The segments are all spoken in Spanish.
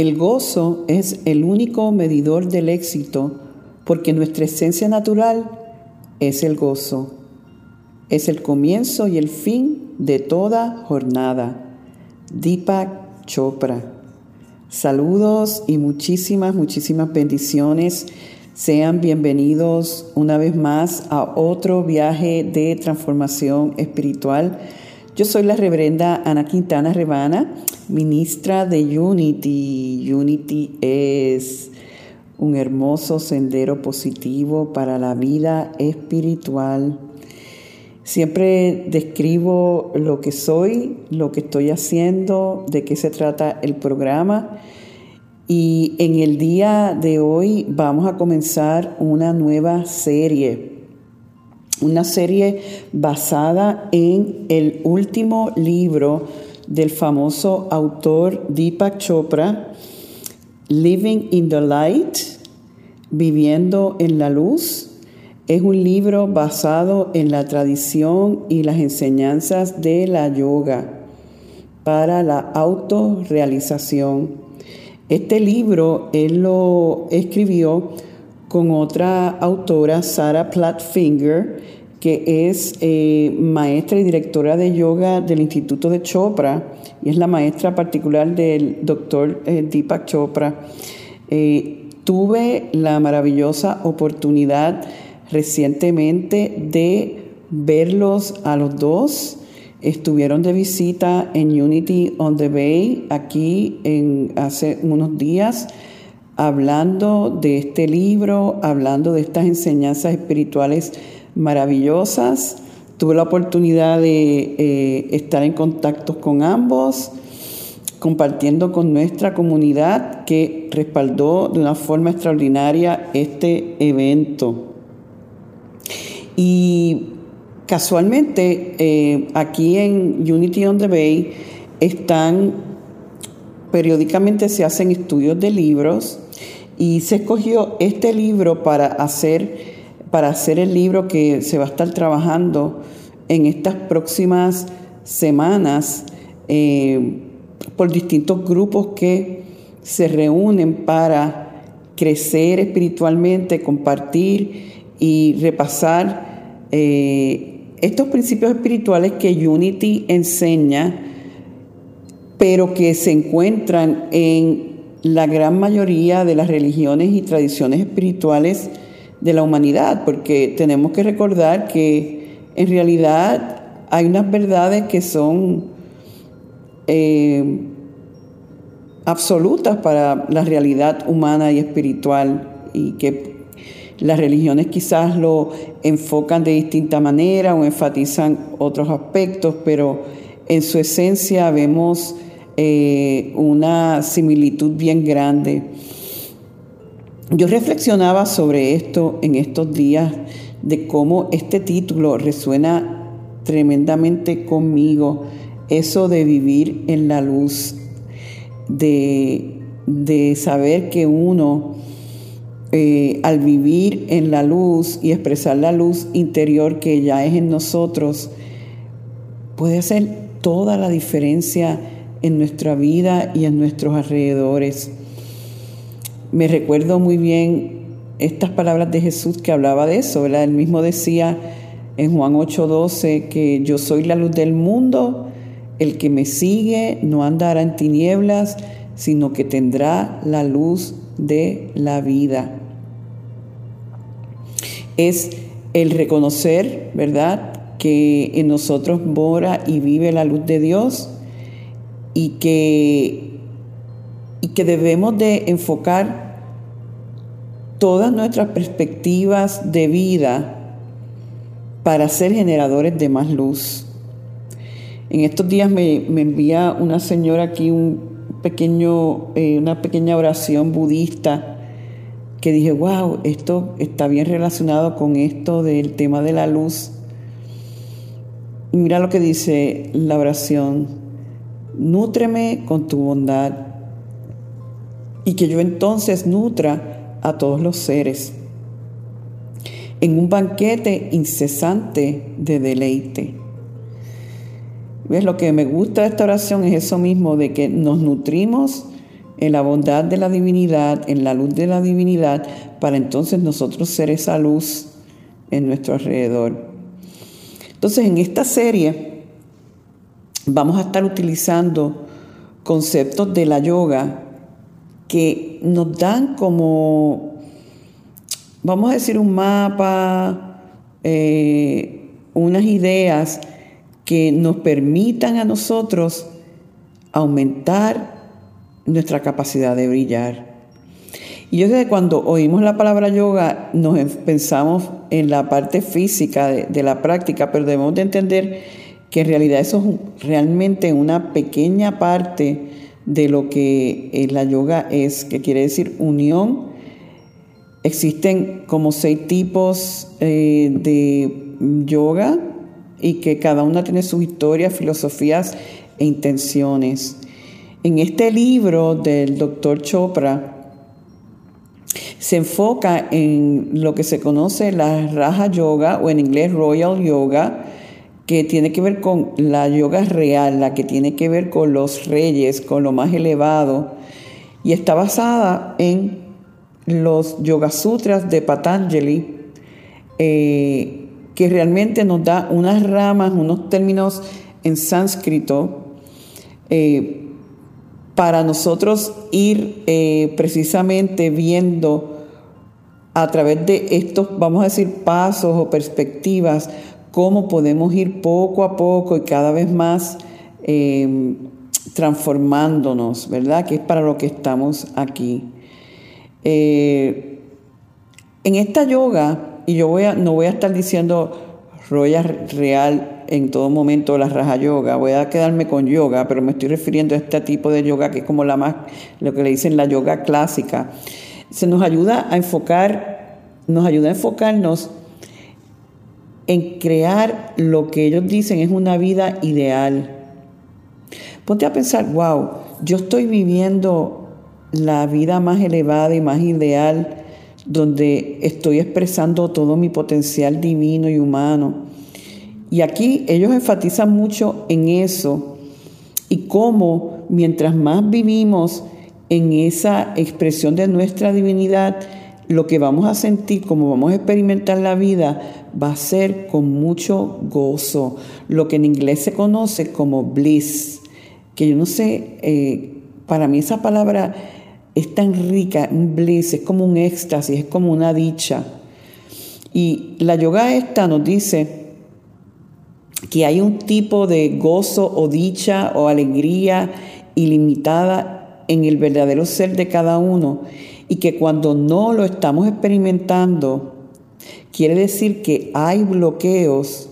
El gozo es el único medidor del éxito porque nuestra esencia natural es el gozo es el comienzo y el fin de toda jornada. Deepak Chopra. Saludos y muchísimas, muchísimas bendiciones. Sean bienvenidos una vez más a otro viaje de transformación espiritual. Yo soy la reverenda Ana Quintana Rebana, ministra de Unity. Unity es un hermoso sendero positivo para la vida espiritual. Siempre describo lo que soy, lo que estoy haciendo, de qué se trata el programa. Y en el día de hoy vamos a comenzar una nueva serie. Una serie basada en el último libro del famoso autor Deepak Chopra, Living in the Light, Viviendo en la Luz es un libro basado en la tradición y las enseñanzas de la yoga para la autorrealización. Este libro él lo escribió con otra autora, Sarah Platfinger, que es eh, maestra y directora de yoga del Instituto de Chopra y es la maestra particular del doctor eh, Deepak Chopra. Eh, tuve la maravillosa oportunidad recientemente de verlos a los dos. Estuvieron de visita en Unity on the Bay aquí en hace unos días hablando de este libro, hablando de estas enseñanzas espirituales maravillosas. Tuve la oportunidad de eh, estar en contacto con ambos, compartiendo con nuestra comunidad que respaldó de una forma extraordinaria este evento. Y casualmente eh, aquí en Unity on the Bay están, periódicamente se hacen estudios de libros y se escogió este libro para hacer, para hacer el libro que se va a estar trabajando en estas próximas semanas eh, por distintos grupos que se reúnen para crecer espiritualmente, compartir y repasar eh, estos principios espirituales que Unity enseña, pero que se encuentran en la gran mayoría de las religiones y tradiciones espirituales de la humanidad, porque tenemos que recordar que en realidad hay unas verdades que son eh, absolutas para la realidad humana y espiritual y que las religiones quizás lo enfocan de distinta manera o enfatizan otros aspectos, pero en su esencia vemos eh, una similitud bien grande. Yo reflexionaba sobre esto en estos días, de cómo este título resuena tremendamente conmigo, eso de vivir en la luz, de, de saber que uno eh, al vivir en la luz y expresar la luz interior que ya es en nosotros, puede hacer toda la diferencia en nuestra vida y en nuestros alrededores. Me recuerdo muy bien estas palabras de Jesús que hablaba de eso, ¿verdad? Él mismo decía en Juan 8:12 que yo soy la luz del mundo, el que me sigue no andará en tinieblas, sino que tendrá la luz de la vida. es el reconocer, ¿verdad?, que en nosotros mora y vive la luz de Dios y que, y que debemos de enfocar todas nuestras perspectivas de vida para ser generadores de más luz. En estos días me, envía una señora aquí un pequeño, eh, una pequeña oración budista que dije, wow, esto está bien relacionado con esto del tema de la luz. Y mira lo que dice la oración, nútreme con tu bondad y que yo entonces nutra a todos los seres en un banquete incesante de deleite. ¿Ves? Lo que me gusta de esta oración es eso mismo, de que nos nutrimos en la bondad de la divinidad, en la luz de la divinidad, para entonces nosotros ser esa luz en nuestro alrededor. Entonces, en esta serie vamos a estar utilizando conceptos de la yoga que nos dan como vamos a decir, un mapa, eh, unas ideas que nos permitan a nosotros aumentar nuestra capacidad de brillar. Y yo que cuando oímos la palabra yoga nos pensamos en la parte física de, de, la práctica, pero debemos de entender que en realidad eso es realmente una pequeña parte de lo que la yoga es, que quiere decir unión Existen como seis tipos eh, de yoga y que cada una tiene sus historias, filosofías e intenciones. En este libro del doctor Chopra se enfoca en lo que se conoce la Raja Yoga o en inglés Royal Yoga, que tiene que ver con la yoga real, la que tiene que ver con los reyes, con lo más elevado, y está basada en los Yoga Sutras de Patanjali, eh, que realmente nos da unas ramas, unos términos en sánscrito, eh, para nosotros ir eh, precisamente viendo a través de estos, vamos a decir, pasos o perspectivas, cómo podemos ir poco a poco y cada vez más transformándonos, ¿verdad? Que es para lo que estamos aquí. Eh, en esta yoga, y yo no voy a estar diciendo roya real en todo momento la raja yoga, voy a quedarme con yoga, pero me estoy refiriendo a este tipo de yoga que es como la más, lo que le dicen la yoga clásica. Se nos ayuda a enfocar, nos ayuda a enfocarnos en crear lo que ellos dicen es una vida ideal. Ponte a pensar, wow, yo estoy viviendo la vida más elevada y más ideal, donde estoy expresando todo mi potencial divino y humano. Y aquí ellos enfatizan mucho en eso y cómo mientras más vivimos en esa expresión de nuestra divinidad, lo que vamos a sentir, como vamos a experimentar la vida, va a ser con mucho gozo, lo que en inglés se conoce como bliss, que yo no sé, eh, para mí esa palabra es tan rica, un bliss, es como un éxtasis, es como una dicha. Y la yoga esta nos dice que hay un tipo de gozo o dicha o alegría ilimitada en el verdadero ser de cada uno y que cuando no lo estamos experimentando, quiere decir que hay bloqueos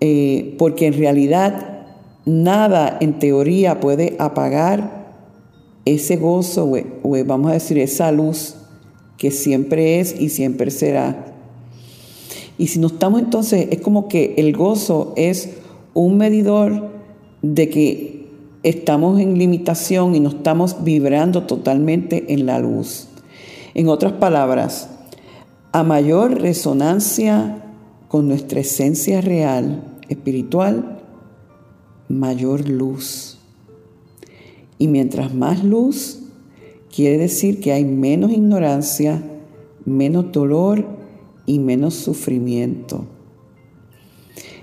eh, porque en realidad nada en teoría puede apagar ese gozo, o, vamos a decir, esa luz que siempre es y siempre será. Y si no estamos entonces, es como que el gozo es un medidor de que estamos en limitación y no estamos vibrando totalmente en la luz. En otras palabras, a mayor resonancia con nuestra esencia real, espiritual, mayor luz. Y mientras más luz, quiere decir que hay menos ignorancia, menos dolor y menos sufrimiento.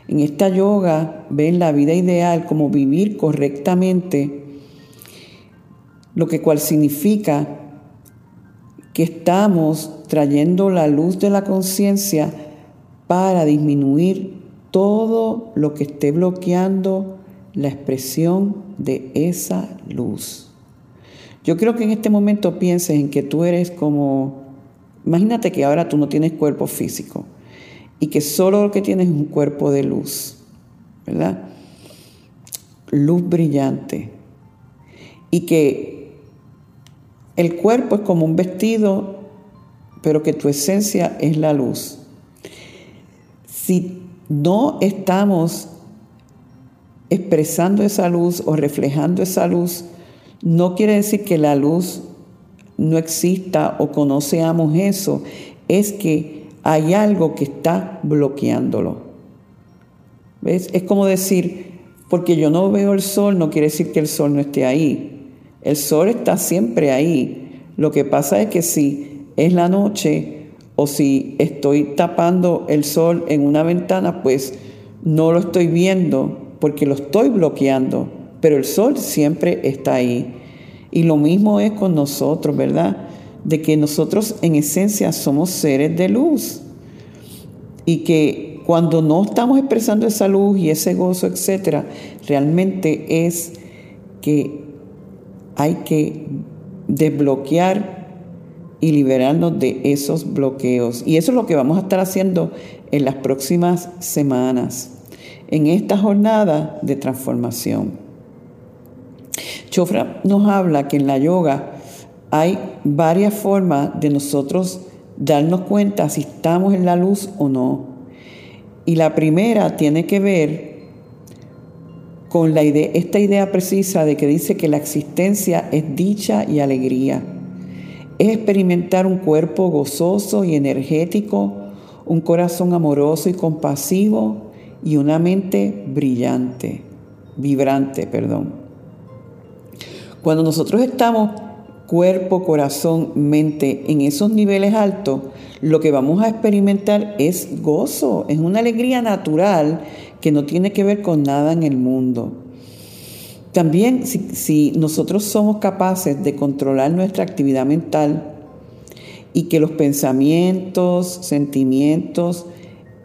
En esta yoga ven la vida ideal como vivir correctamente, lo que cual significa que estamos trayendo la luz de la conciencia para disminuir todo lo que esté bloqueando la expresión de esa luz. Yo creo que en este momento pienses en que tú eres como, imagínate que ahora tú no tienes cuerpo físico y que solo lo que tienes es un cuerpo de luz, ¿verdad? Luz brillante. Y que el cuerpo es como un vestido, pero que tu esencia es la luz. Si no estamos expresando esa luz o reflejando esa luz, no quiere decir que la luz no exista o conocemos eso, es que hay algo que está bloqueándolo. ¿Ves? Es como decir, porque yo no veo el sol, no quiere decir que el sol no esté ahí. El sol está siempre ahí. Lo que pasa es que si es la noche o si estoy tapando el sol en una ventana, pues no lo estoy viendo porque lo estoy bloqueando, pero el sol siempre está ahí. Y lo mismo es con nosotros, ¿verdad? De que nosotros en esencia somos seres de luz y que cuando no estamos expresando esa luz y ese gozo, etcétera, realmente es que hay que desbloquear y liberarnos de esos bloqueos. Y eso es lo que vamos a estar haciendo en las próximas semanas, en esta jornada de transformación. Chofra nos habla que en la yoga hay varias formas de nosotros darnos cuenta si estamos en la luz o no. Y la primera tiene que ver con la idea, esta idea precisa de que dice que la existencia es dicha y alegría. Es experimentar un cuerpo gozoso y energético, un corazón amoroso y compasivo y una mente brillante, vibrante, perdón. Cuando nosotros estamos cuerpo, corazón, mente, en esos niveles altos, lo que vamos a experimentar es gozo, es una alegría natural que no tiene que ver con nada en el mundo. También si, nosotros somos capaces de controlar nuestra actividad mental y que los pensamientos, sentimientos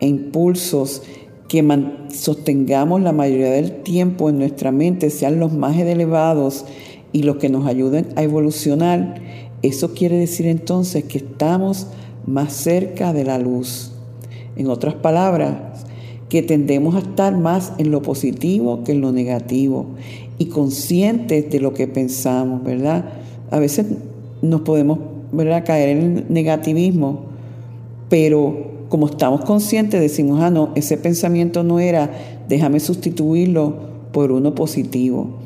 e impulsos que sostengamos la mayoría del tiempo en nuestra mente sean los más elevados y los que nos ayuden a evolucionar, eso quiere decir entonces que estamos más cerca de la luz. En otras palabras, que tendemos a estar más en lo positivo que en lo negativo y conscientes de lo que pensamos, ¿verdad? A veces nos podemos caer en el negativismo, pero como estamos conscientes decimos, ah, no, ese pensamiento no era, déjame sustituirlo por uno positivo.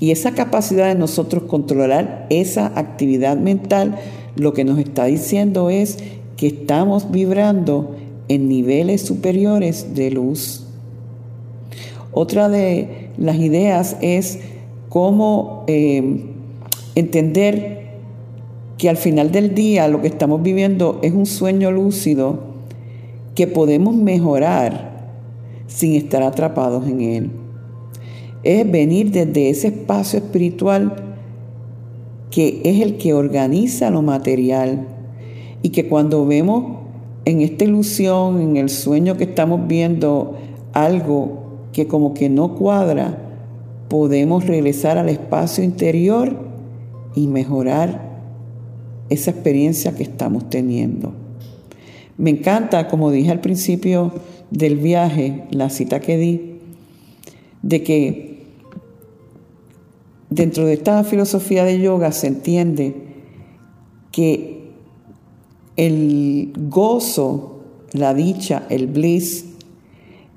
Y esa capacidad de nosotros controlar esa actividad mental, lo que nos está diciendo es que estamos vibrando en niveles superiores de luz. Otra de las ideas es cómo eh, entender que al final del día lo que estamos viviendo es un sueño lúcido que podemos mejorar sin estar atrapados en él es venir desde ese espacio espiritual que es el que organiza lo material y que cuando vemos en esta ilusión, en el sueño que estamos viendo algo que como que no cuadra, podemos regresar al espacio interior y mejorar esa experiencia que estamos teniendo. Me encanta, como dije al principio del viaje, la cita que di, de que Dentro de esta filosofía de yoga se entiende que el gozo, la dicha, el bliss,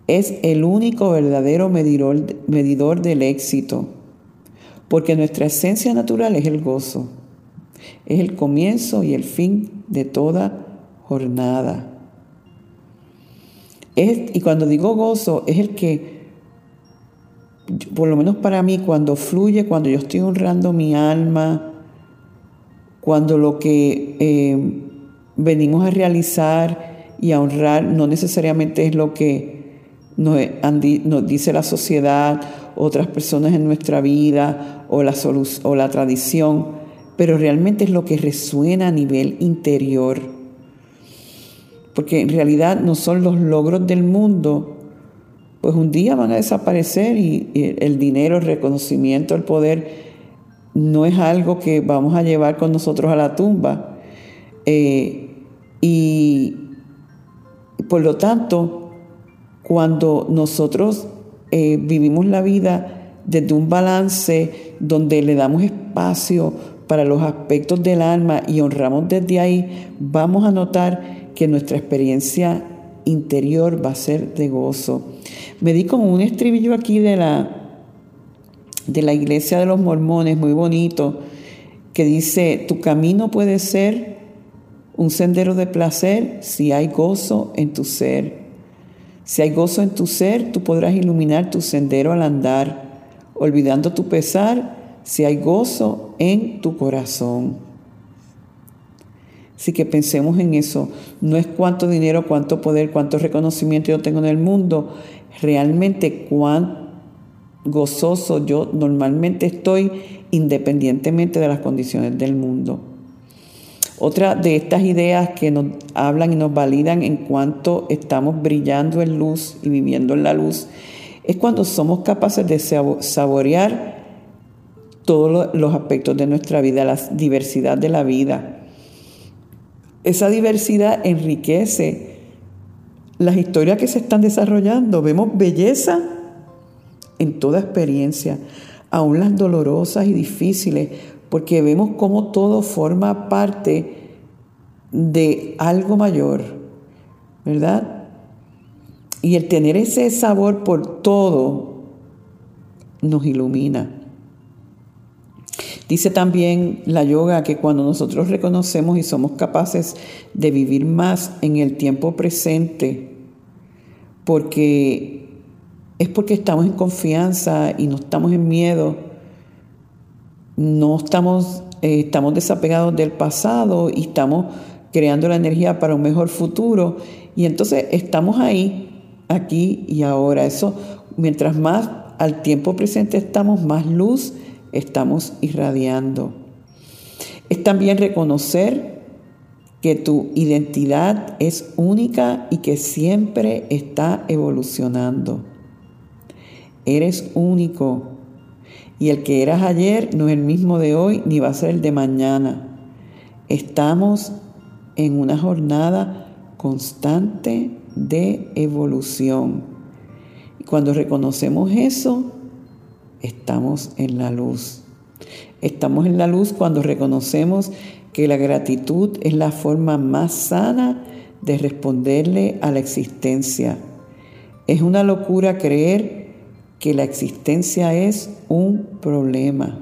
es el único verdadero medidor, del éxito, porque nuestra esencia natural es el gozo, es el comienzo y el fin de toda jornada. y cuando digo gozo, es el que por lo menos para mí, cuando fluye, cuando yo estoy honrando mi alma, cuando lo que eh, venimos a realizar y a honrar no necesariamente es lo que nos, nos dice la sociedad, otras personas en nuestra vida o la, o la tradición, pero realmente es lo que resuena a nivel interior. Porque en realidad no son los logros del mundo, pues un día van a desaparecer y, el dinero, el reconocimiento, el poder no es algo que vamos a llevar con nosotros a la tumba. Eh, y por lo tanto, cuando nosotros eh, vivimos la vida desde un balance donde le damos espacio para los aspectos del alma y honramos desde ahí, vamos a notar que nuestra experiencia interior va a ser de gozo. Me di con un estribillo aquí de la, de la iglesia de los mormones, muy bonito, que dice, tu camino puede ser un sendero de placer si hay gozo en tu ser. Si hay gozo en tu ser, tú podrás iluminar tu sendero al andar, olvidando tu pesar si hay gozo en tu corazón. Así que pensemos en eso. No es cuánto dinero, cuánto poder, cuánto reconocimiento yo tengo en el mundo. Realmente cuán gozoso yo normalmente estoy independientemente de las condiciones del mundo. Otra de estas ideas que nos hablan y nos validan en cuanto estamos brillando en luz y viviendo en la luz es cuando somos capaces de saborear todos los aspectos de nuestra vida, la diversidad de la vida. Esa diversidad enriquece las historias que se están desarrollando. Vemos belleza en toda experiencia, aún las dolorosas y difíciles, porque vemos cómo todo forma parte de algo mayor, ¿verdad? Y el tener ese sabor por todo nos ilumina. Dice también la yoga que cuando nosotros reconocemos y somos capaces de vivir más en el tiempo presente, porque es porque estamos en confianza y no estamos en miedo, no estamos, eh, estamos desapegados del pasado y estamos creando la energía para un mejor futuro. Y entonces estamos ahí, aquí y ahora. Eso, mientras más al tiempo presente estamos, más luz estamos irradiando. Es también reconocer que tu identidad es única y que siempre está evolucionando. Eres único y el que eras ayer no es el mismo de hoy ni va a ser el de mañana. Estamos en una jornada constante de evolución. Y cuando reconocemos eso, estamos en la luz. Estamos en la luz cuando reconocemos que la gratitud es la forma más sana de responderle a la existencia. Es una locura creer que la existencia es un problema.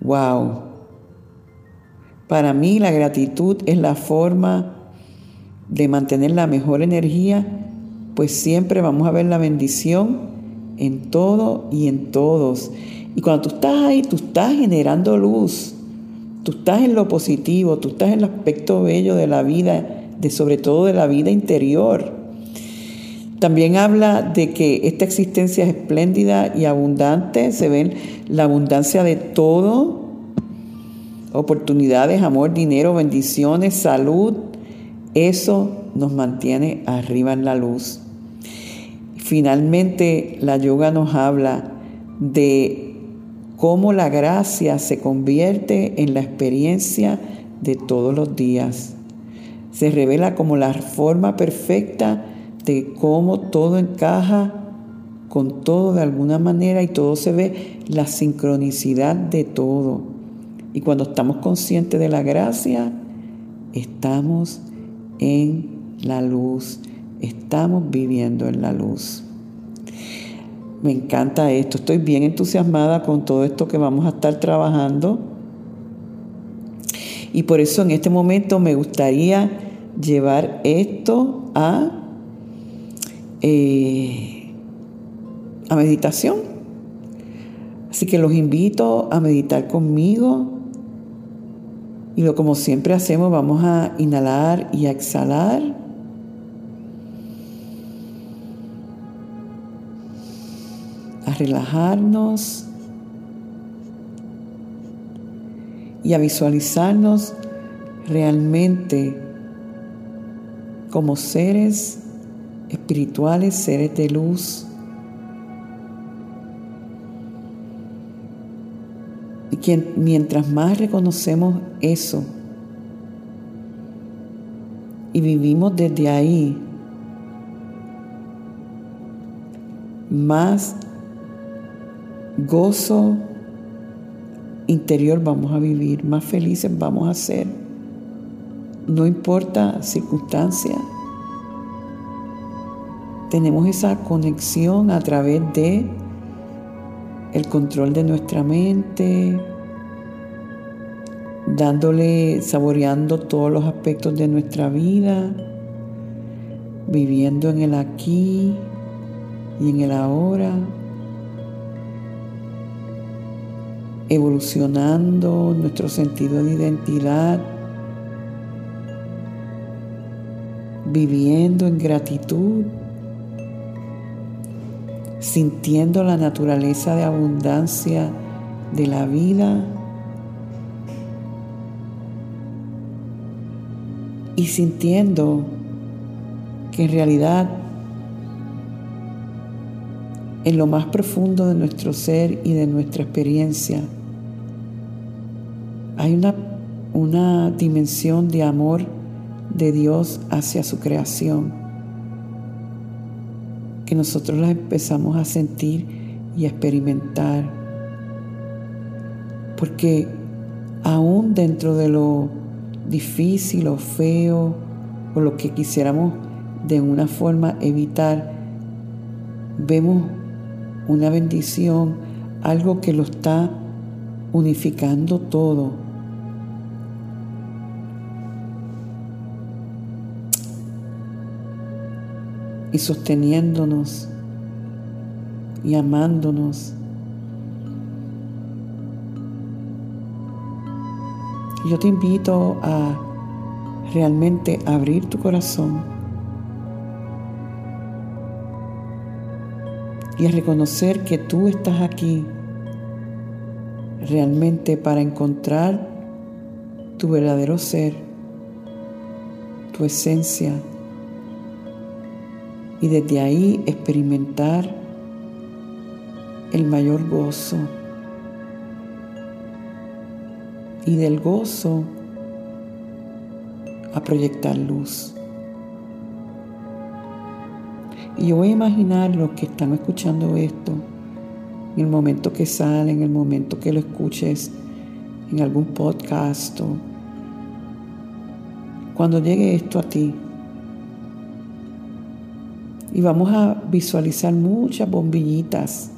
Wow. Para mí la gratitud es la forma de mantener la mejor energía, pues siempre vamos a ver la bendición en todo y en todos. Y cuando tú estás ahí, tú estás generando luz, tú estás en lo positivo, tú estás en el aspecto bello de la vida, de sobre todo de la vida interior. También habla de que esta existencia es espléndida y abundante, se ve la abundancia de todo, oportunidades, amor, dinero, bendiciones, salud, eso nos mantiene arriba en la luz. Finalmente, la yoga nos habla de cómo la gracia se convierte en la experiencia de todos los días. Se revela como la forma perfecta de cómo todo encaja con todo de alguna manera y todo se ve la sincronicidad de todo. Y cuando estamos conscientes de la gracia, estamos en la luz estamos viviendo en la luz. Me encanta esto, estoy bien entusiasmada con todo esto que vamos a estar trabajando. Y por eso en este momento me gustaría llevar esto a, eh, a meditación. Así que los invito a meditar conmigo. Y lo como siempre hacemos, vamos a inhalar y a exhalar. Relajarnos y a visualizarnos realmente como seres espirituales, seres de luz. Y que mientras más reconocemos eso y vivimos desde ahí, más gozo interior vamos a vivir, más felices vamos a ser. No importa circunstancia. Tenemos esa conexión a través de el control de nuestra mente, dándole, saboreando todos los aspectos de nuestra vida, viviendo en el aquí y en el ahora, evolucionando nuestro sentido de identidad, viviendo en gratitud, sintiendo la naturaleza de abundancia de la vida y sintiendo que en realidad en lo más profundo de nuestro ser y de nuestra experiencia. Hay una, una dimensión de amor de Dios hacia su creación que nosotros la empezamos a sentir y a experimentar. Porque aún dentro de lo difícil o feo o lo que quisiéramos de una forma evitar, vemos una bendición, algo que lo está unificando todo. Y sosteniéndonos y amándonos. Yo te invito a realmente abrir tu corazón y a reconocer que tú estás aquí realmente para encontrar tu verdadero ser, tu esencia, y desde ahí experimentar el mayor gozo. Y del gozo a proyectar luz. Y yo voy a imaginar los que están escuchando esto, en el momento que sale, en el momento que lo escuches en algún podcast o cuando llegue esto a ti. Y vamos a visualizar muchas bombillitas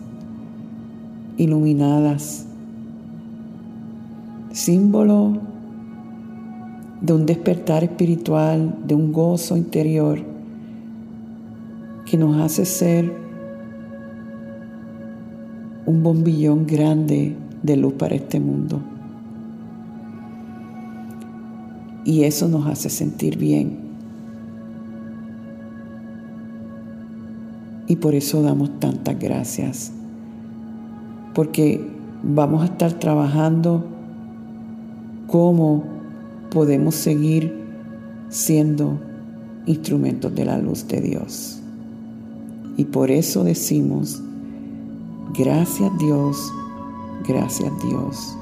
iluminadas, símbolo de un despertar espiritual, de un gozo interior que nos hace ser un bombillón grande de luz para este mundo. Y eso nos hace sentir bien. Y por eso damos tantas gracias. Porque vamos a estar trabajando cómo podemos seguir siendo instrumentos de la luz de Dios. Y por eso decimos, gracias Dios, gracias Dios.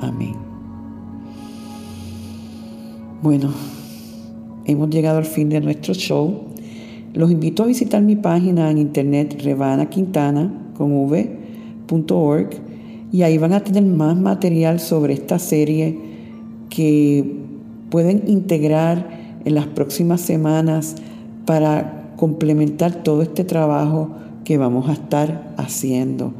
Amén. Bueno, hemos llegado al fin de nuestro show. Los invito a visitar mi página en internet revanaquintana con v.org y ahí van a tener más material sobre esta serie que pueden integrar en las próximas semanas para complementar todo este trabajo que vamos a estar haciendo.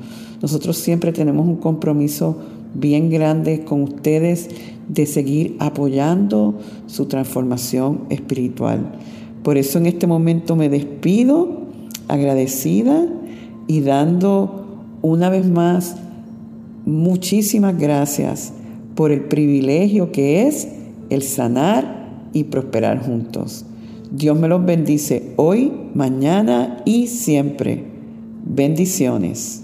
Nosotros siempre tenemos un compromiso bien grande con ustedes de seguir apoyando su transformación espiritual. Por eso en este momento me despido agradecida y dando una vez más muchísimas gracias por el privilegio que es el sanar y prosperar juntos. Dios me los bendice hoy, mañana y siempre. Bendiciones.